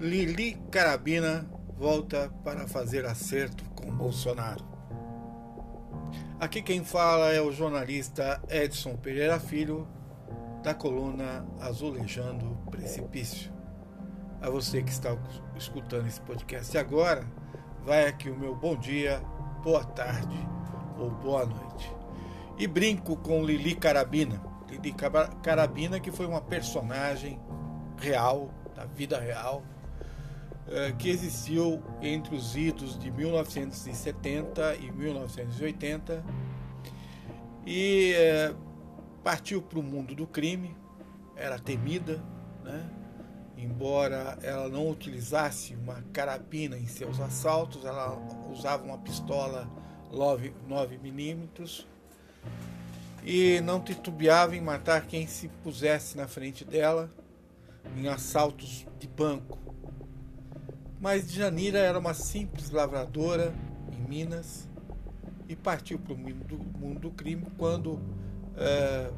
Lili Carabina volta para fazer acerto com Bolsonaro. Aqui quem fala é o jornalista Edson Pereira Filho, da coluna Azulejando Precipício. A você que está escutando esse podcast agora, vai aqui o meu bom dia, boa tarde ou boa noite. E brinco com Lili Carabina. Lili Carabina, que foi uma personagem real, da vida real, que existiu entre os idos de 1970 e 1980 e é, partiu para o mundo do crime, era temida, né? embora ela não utilizasse uma carabina em seus assaltos, ela usava uma pistola 9 milímetros e não titubeava em matar quem se pusesse na frente dela em assaltos de banco. Mas Janira era uma simples lavradora em Minas e partiu para o mundo, do, mundo do crime quando é,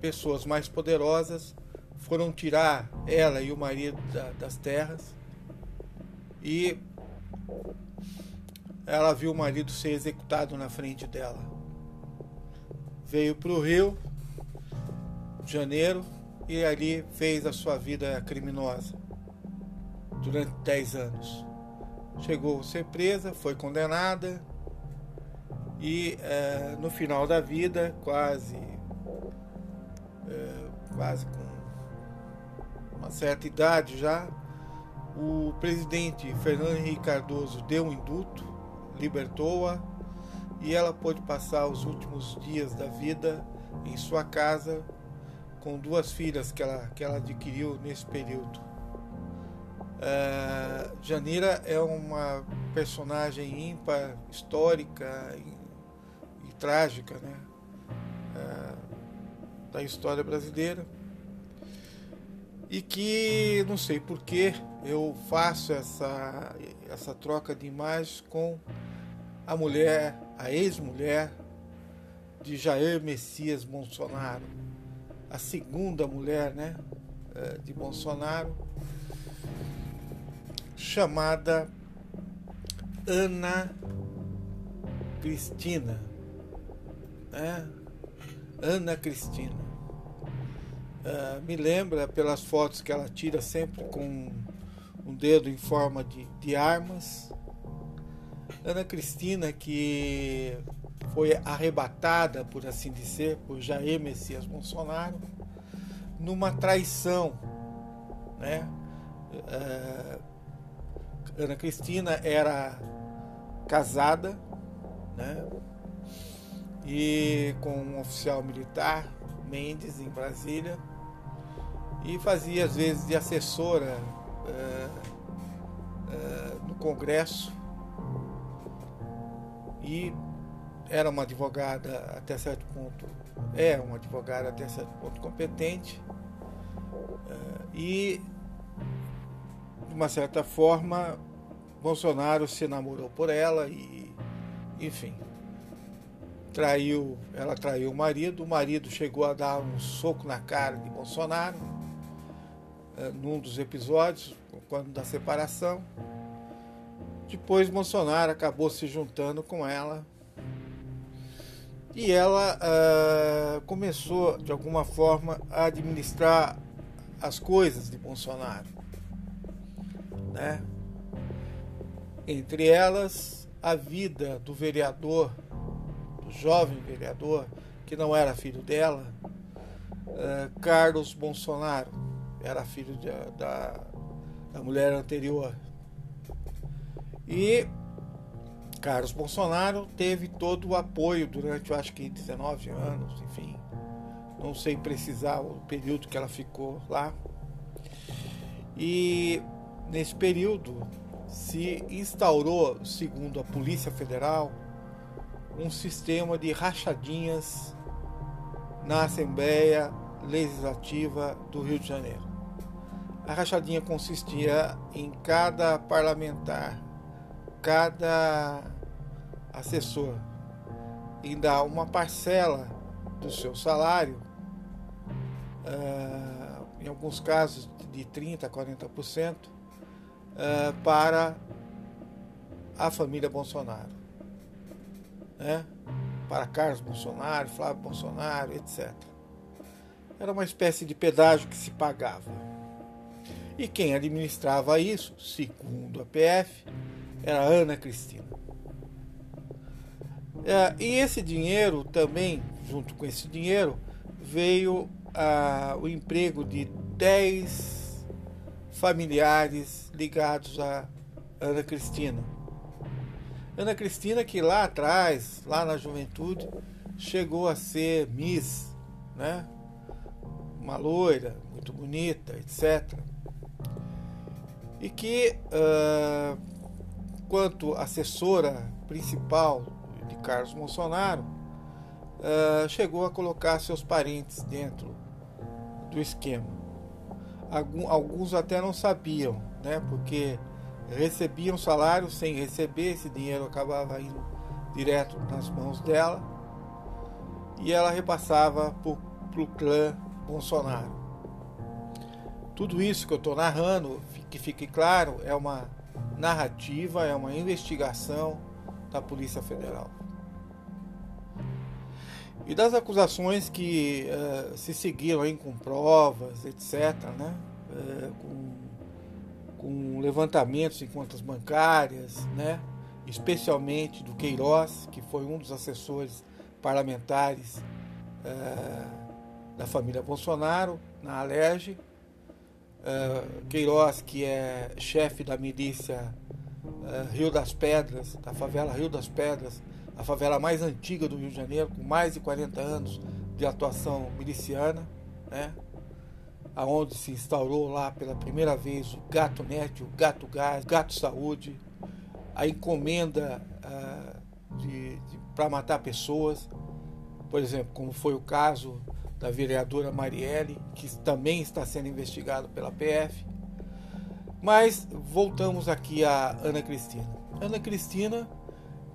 pessoas mais poderosas foram tirar ela e o marido da, das terras e ela viu o marido ser executado na frente dela. Veio para o Rio de Janeiro e ali fez a sua vida criminosa durante 10 anos. Chegou a ser presa, foi condenada e é, no final da vida, quase, é, quase com uma certa idade já, o presidente Fernando Henrique Cardoso deu um induto, libertou-a e ela pôde passar os últimos dias da vida em sua casa com duas filhas que ela, que ela adquiriu nesse período. Uh, Janira é uma personagem ímpar, histórica e, e trágica né? Uh, da história brasileira. E que não sei por que eu faço essa, essa troca de imagens com a mulher, a ex-mulher de Jair Messias Bolsonaro, a segunda mulher né, eh, de Bolsonaro chamada Ana Cristina. Né? Ana Cristina. Uh, me lembra pelas fotos que ela tira sempre com um dedo em forma de, de armas. Ana Cristina, que foi arrebatada, por assim dizer, por Jair Messias Bolsonaro, numa traição, né? Uh, Ana Cristina era casada, né? E com um oficial militar, Mendes, em Brasília, e fazia às vezes de assessora é, é, no Congresso e era uma advogada até certo ponto, é uma advogada até certo ponto competente é, e de uma certa forma, Bolsonaro se namorou por ela e, enfim, traiu, ela traiu o marido, o marido chegou a dar um soco na cara de Bolsonaro é, num dos episódios, quando da separação. Depois Bolsonaro acabou se juntando com ela e ela uh, começou de alguma forma a administrar as coisas de Bolsonaro né? Entre elas, a vida do vereador, do jovem vereador, que não era filho dela, uh, Carlos Bolsonaro, era filho de, da, da mulher anterior. E Carlos Bolsonaro teve todo o apoio durante, eu acho que 19 anos, enfim, não sei precisar o período que ela ficou lá. E Nesse período, se instaurou, segundo a Polícia Federal, um sistema de rachadinhas na Assembleia Legislativa do Rio de Janeiro. A rachadinha consistia em cada parlamentar, cada assessor, em dar uma parcela do seu salário, uh, em alguns casos de 30% a 40%, uh, para a família Bolsonaro. Né? Para Carlos Bolsonaro, Flávio Bolsonaro, etc. Era uma espécie de pedágio que se pagava. E quem administrava isso, segundo a PF, era Ana Cristina. É, e esse dinheiro também, junto com esse dinheiro, veio ah, o emprego de 10 familiares ligados a Ana Cristina. Ana Cristina que lá atrás, lá na juventude, chegou a ser Miss, né? Uma loira, muito bonita, etc. E que, uh, quanto assessora principal de Carlos Bolsonaro, uh, chegou a colocar seus parentes dentro do esquema. Alguns até não sabiam, né? Porque recebiam salário sem receber, esse dinheiro acabava indo direto nas mãos dela e ela repassava para o clã Bolsonaro. Tudo isso que eu estou narrando, que fique claro, é uma narrativa, é uma investigação da Polícia Federal. E das acusações que uh, se seguiram aí com provas, etc., né? Uh, com com levantamentos em contas bancárias, né? especialmente do Queiroz, que foi um dos assessores parlamentares uh, da família Bolsonaro, na Alerj. Queiroz, que é chefe da milícia Rio das Pedras, da favela Rio das Pedras, a favela mais antiga do Rio de Janeiro, com mais de 40 anos de atuação miliciana, né? aonde se instaurou lá pela primeira vez o Gato Net, o Gato Gás, Gato Saúde, a encomenda uh, de, de para matar pessoas, por exemplo, como foi o caso da vereadora Marielle, que também está sendo investigado pela PF. Mas voltamos aqui a Ana Cristina. Ana Cristina,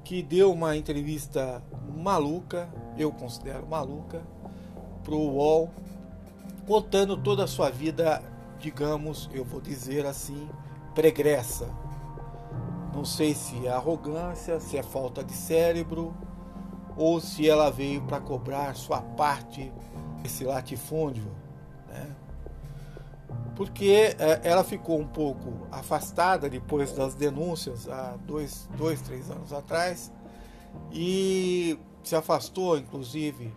que deu uma entrevista maluca, eu considero maluca, para o UOL, contando toda a sua vida, digamos, eu vou dizer assim, pregressa. Não sei se é arrogância, se é falta de cérebro, ou se ela veio para cobrar sua parte desse latifúndio, né? Porque é, ela ficou um pouco afastada depois das denúncias há dois, dois, três anos atrás e se afastou, inclusive,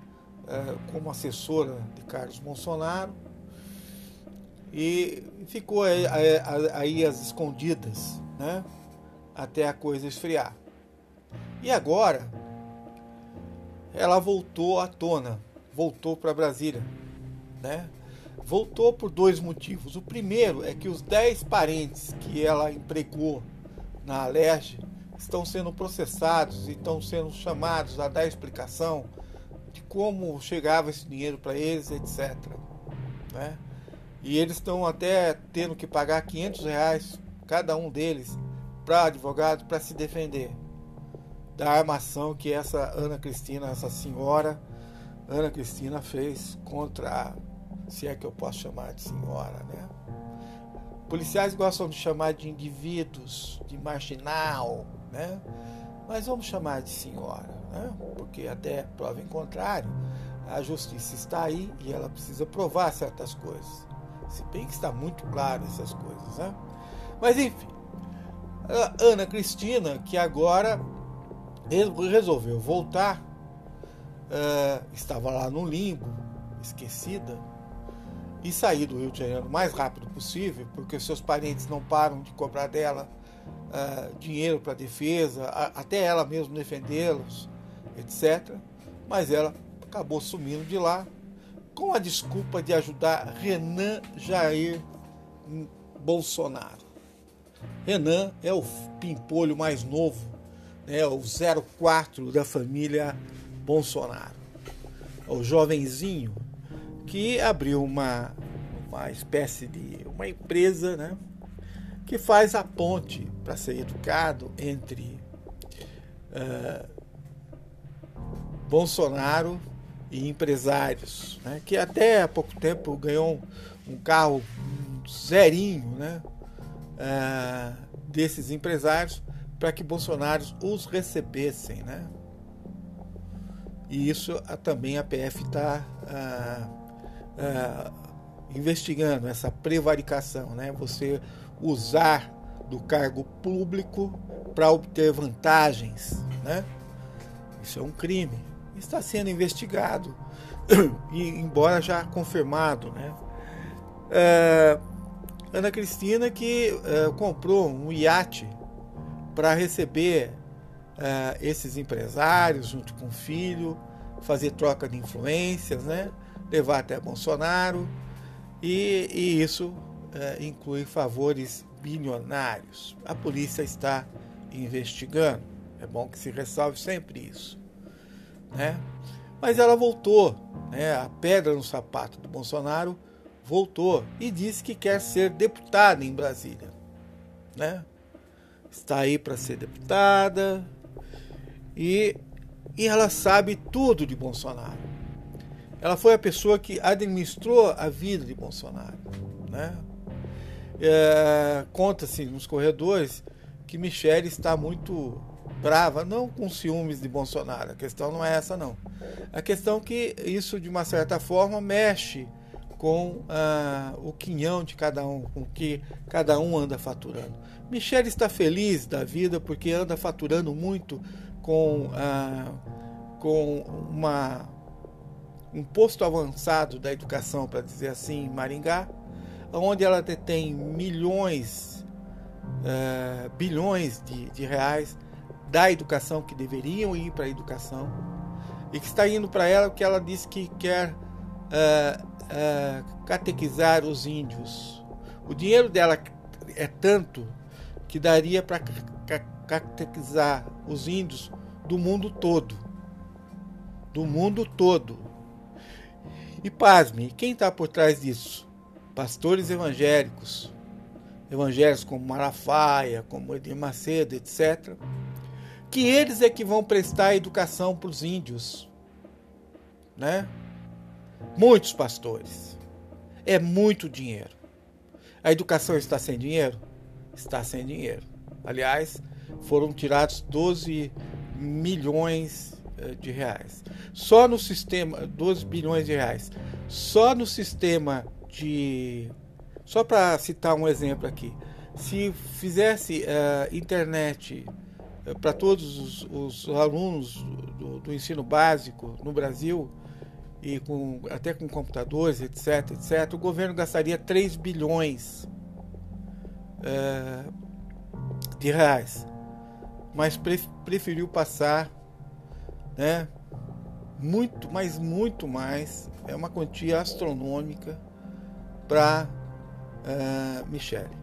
é, como assessora de Carlos Bolsonaro e ficou aí, aí as escondidas, né? Até a coisa esfriar. E agora ela voltou à tona, voltou para Brasília, né? Voltou por dois motivos. O primeiro é que os dez parentes que ela empregou na Alerj estão sendo processados e estão sendo chamados a dar explicação de como chegava esse dinheiro para eles, etc. Né? E eles estão até tendo que pagar 500 reais cada um deles para advogado para se defender da armação que essa Ana Cristina, essa senhora Ana Cristina fez contra, se é que eu posso chamar de senhora, né? Policiais gostam de chamar de indivíduos, de marginal, né? Mas vamos chamar de senhora né? porque até prova em contrário, a justiça está aí e ela precisa provar certas coisas. Se bem que está muito claro essas coisas. Né? Mas enfim, Ana Cristina, que agora resolveu voltar, uh, estava lá no limbo, esquecida, e sair do Rio de Janeiro o mais rápido possível, porque seus parentes não param de cobrar dela uh, dinheiro para defesa, a, até ela mesmo defendê-los etc. Mas ela acabou sumindo de lá com a desculpa de ajudar Renan Jair Bolsonaro. Renan é o pimpolho mais novo, né, o 04 da família Bolsonaro. É o jovenzinho que abriu uma, uma espécie de uma empresa né, que faz a ponte para ser educado entre uh, Bolsonaro e empresários, né, que até há pouco tempo ganhou um, carro zerinho, né, uh, desses empresários para que Bolsonaro os recebessem, né? E isso também a PF está investigando essa prevaricação, né? Você usar do cargo público para obter vantagens, né? Isso é um crime. Está sendo investigado e embora já confirmado, né? É, Ana Cristina que é, comprou um iate para receber é, esses empresários junto com o filho, fazer troca de influências, né? Levar até Bolsonaro e, e isso é, inclui favores bilionários. A polícia está investigando. É bom que se ressalve sempre isso, né? Mas ela voltou, né? A pedra no sapato do Bolsonaro voltou e disse que quer ser deputada em Brasília, né? Está aí para ser deputada e, e ela sabe tudo de Bolsonaro. Ela foi a pessoa que administrou a vida de Bolsonaro, né? É, Conta-se nos corredores que Michele está muito brava, não com ciúmes de Bolsonaro. A questão não é essa, não. A questão é que isso, de uma certa forma, mexe com ah, o quinhão de cada um, com o que cada um anda faturando. Michele está feliz da vida porque anda faturando muito com, ah, com uma, um posto avançado da educação, para dizer assim, em Maringá, onde ela detém milhões, uh, bilhões de, de reais da educação que deveriam ir para a educação e que está indo para ela porque ela disse que quer uh, uh, catequizar os índios. O dinheiro dela é tanto que daria para catequizar os índios do mundo todo. Do mundo todo. E pasme, quem está por trás disso? pastores evangélicos, evangélicos como Malafaia, como Edir Macedo, etc., que eles é que vão prestar educação para os índios, né? Muitos pastores. É muito dinheiro. A educação está sem dinheiro? Está sem dinheiro. Aliás, foram tirados 12 milhões de reais. Só no sistema, 12 bilhões de reais. Só no sistema de. Só para citar um exemplo aqui, se fizesse uh, internet uh, para todos os, os alunos do, do, ensino básico no Brasil, e com, até com computadores, etc., etc., o governo gastaria 3 bilhões uh, de reais. Mas preferiu passar né, muito, mas muito mais, é uma quantia astronômica para uh, eh, Michele.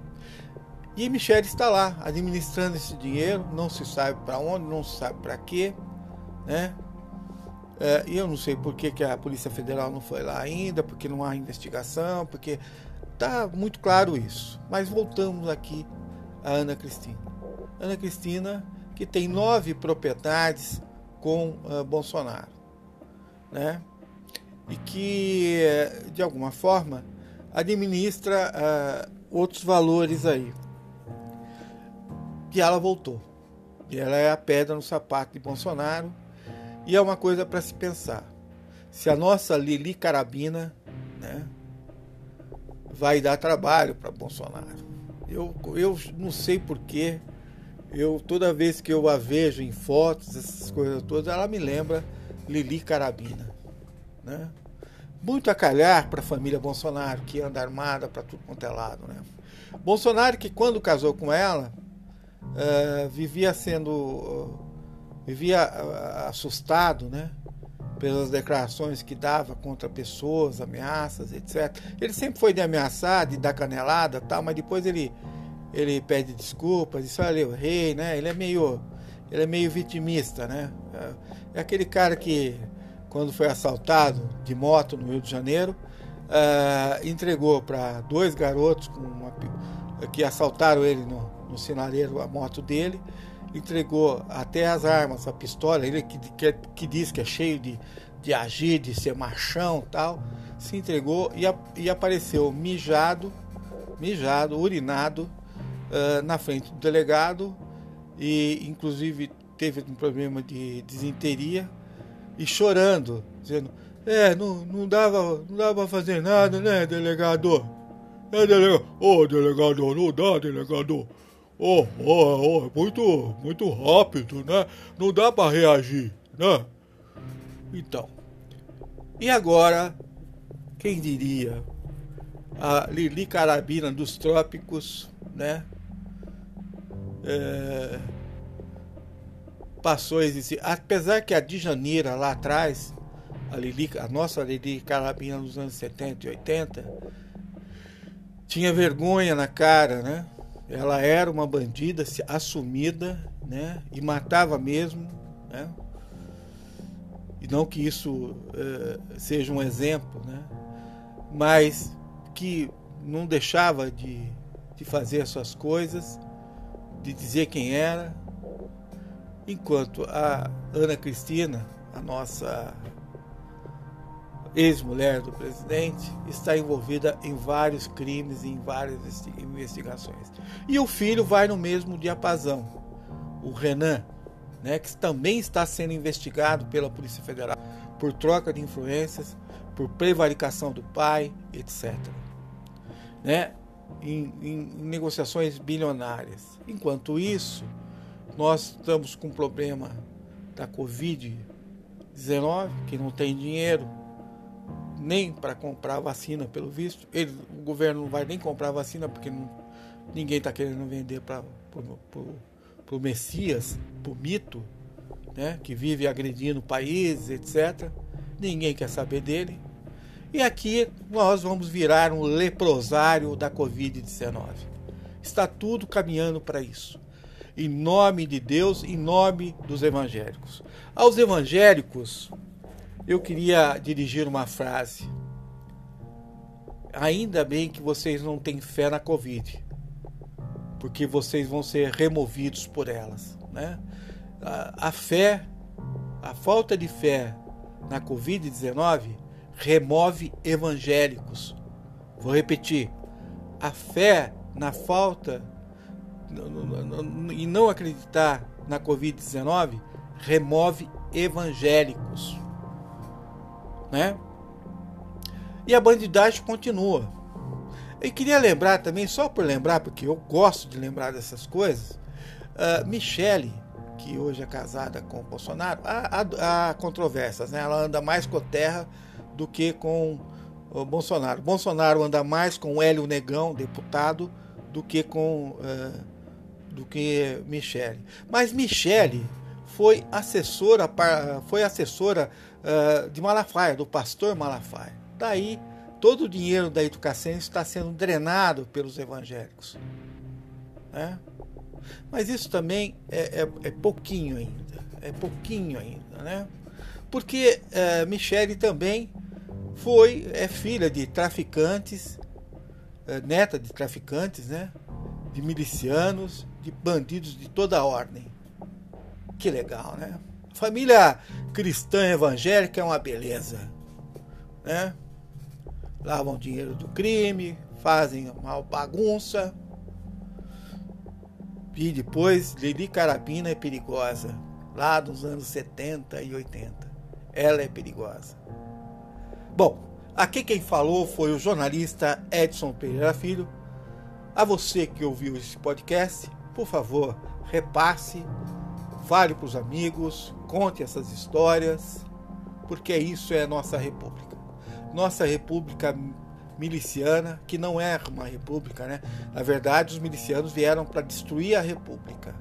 E Michele está lá administrando esse dinheiro, não se sabe para onde, não se sabe para quê, né? Uh, e eu não sei por que, que a Polícia Federal não foi lá ainda, porque não há investigação, porque tá muito claro isso. Mas voltamos aqui a Ana Cristina. Ana Cristina, que tem nove propriedades com uh, Bolsonaro, né? E que, de alguma forma, administra uh, outros valores aí. E ela voltou. E ela é a pedra no sapato de Bolsonaro. E é uma coisa para se pensar. Se a nossa Lili Carabina né, vai dar trabalho para Bolsonaro. Eu, eu não sei porquê. Eu, toda vez que eu a vejo em fotos, essas coisas todas, ela me lembra Lili Carabina. Né? muito a calhar para a família Bolsonaro, que anda armada para tudo quanto é lado. Né? Bolsonaro, que quando casou com ela, uh, vivia sendo. Uh, vivia uh, assustado, né? Pelas declarações que dava contra pessoas, ameaças, etc. Ele sempre foi de ameaçar, de dar canelada tal, mas depois ele, ele pede desculpas, diz, olha, eu rei, né? Ele é meio. Ele é meio vitimista, né? É, é aquele cara que quando foi assaltado de moto no Rio de Janeiro, uh, entregou para dois garotos com uma, que assaltaram ele no, no sinaleiro a moto dele, entregou até as armas, a pistola, ele que, que, que diz que é cheio de, de agir, de ser machão tal, se entregou e, e apareceu mijado, mijado, urinado na frente do delegado e inclusive teve um problema de desinteria e chorando, dizendo: "É, não, não dava, não dava para fazer nada, né, delegado? É, delegado. Ô, oh, delegado, não dá, delegado. Oh, oh, oh, muito, muito rápido, né? Não dá para reagir, né? Então. E agora, quem diria? A Lili Carabina dos Trópicos, né? É, passou a existir. Apesar que a Dijaneira lá atrás, a, Lili, a nossa Lili Carabina nos anos 70 e 80, tinha vergonha na cara, né? Ela era uma bandida assumida, né? E matava mesmo, né? E não que isso uh, seja um exemplo, né? Mas que não deixava de, de fazer as suas coisas, de dizer quem era, enquanto a Ana Cristina, a nossa ex-mulher do presidente, está envolvida em vários crimes e em várias investigações. E o filho vai no mesmo diapasão, o Renan, né, que também está sendo investigado pela Polícia Federal por troca de influências, por prevaricação do pai, etc. Né, em, em negociações bilionárias. Enquanto isso, nós estamos com um problema da Covid-19, que não tem dinheiro nem para comprar vacina, pelo visto. Ele, o governo não vai nem comprar vacina porque não, ninguém está querendo vender para para o Messias, para o mito, né, que vive agredindo países, etc. Ninguém quer saber dele. E aqui nós vamos virar um leprosário da Covid-19. Está tudo caminhando para isso. Em nome de Deus, em nome dos evangélicos. Aos evangélicos, eu queria dirigir uma frase. Ainda bem que vocês não têm fé na Covid porque vocês vão ser removidos por elas. Né? A, a fé, a falta de fé na Covid-19 remove evangélicos. Vou repetir: a fé na falta e não acreditar na Covid-19 remove evangélicos. Né? E a bandidagem continua. Eu queria lembrar também, só por lembrar, porque eu gosto de lembrar dessas coisas, uh, Michele, que hoje é casada com o Bolsonaro, há, há, há controvérsias, né? Ela anda mais com a terra do que com o Bolsonaro. Bolsonaro anda mais com o Hélio Negão, deputado, do que com uh, do que Michele. Mas Michele foi assessora foi assessora uh, de Malafaia, do pastor Malafaia. Daí todo o dinheiro da educação está sendo drenado pelos evangélicos. Né? Mas isso também é, é, é, pouquinho ainda. É pouquinho ainda, né? Porque é, Michele também foi, é filha de traficantes, é, neta de traficantes, né? De milicianos, de bandidos de toda ordem. Que legal, né? Família cristã evangélica é uma beleza, né? lavam dinheiro do crime, fazem uma bagunça. E depois, Lili Carabina é perigosa, lá dos anos 70 e 80. Ela é perigosa. Bom, aqui quem falou foi o jornalista Edson Pereira Filho. A você que ouviu esse podcast, por favor, repasse, fale para os amigos, conte essas histórias, porque isso é a nossa república nossa república miliciana, que não é uma república, né? Na verdade, os milicianos vieram para destruir a república,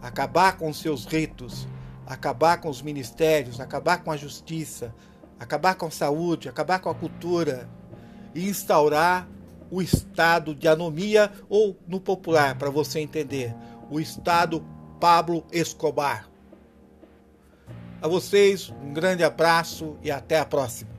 acabar com seus ritos, acabar com os ministérios, acabar com a justiça, acabar com a saúde, acabar com a cultura e instaurar o estado de anomia ou no popular, para você entender, o estado Pablo Escobar. A vocês, um grande abraço e até a próxima.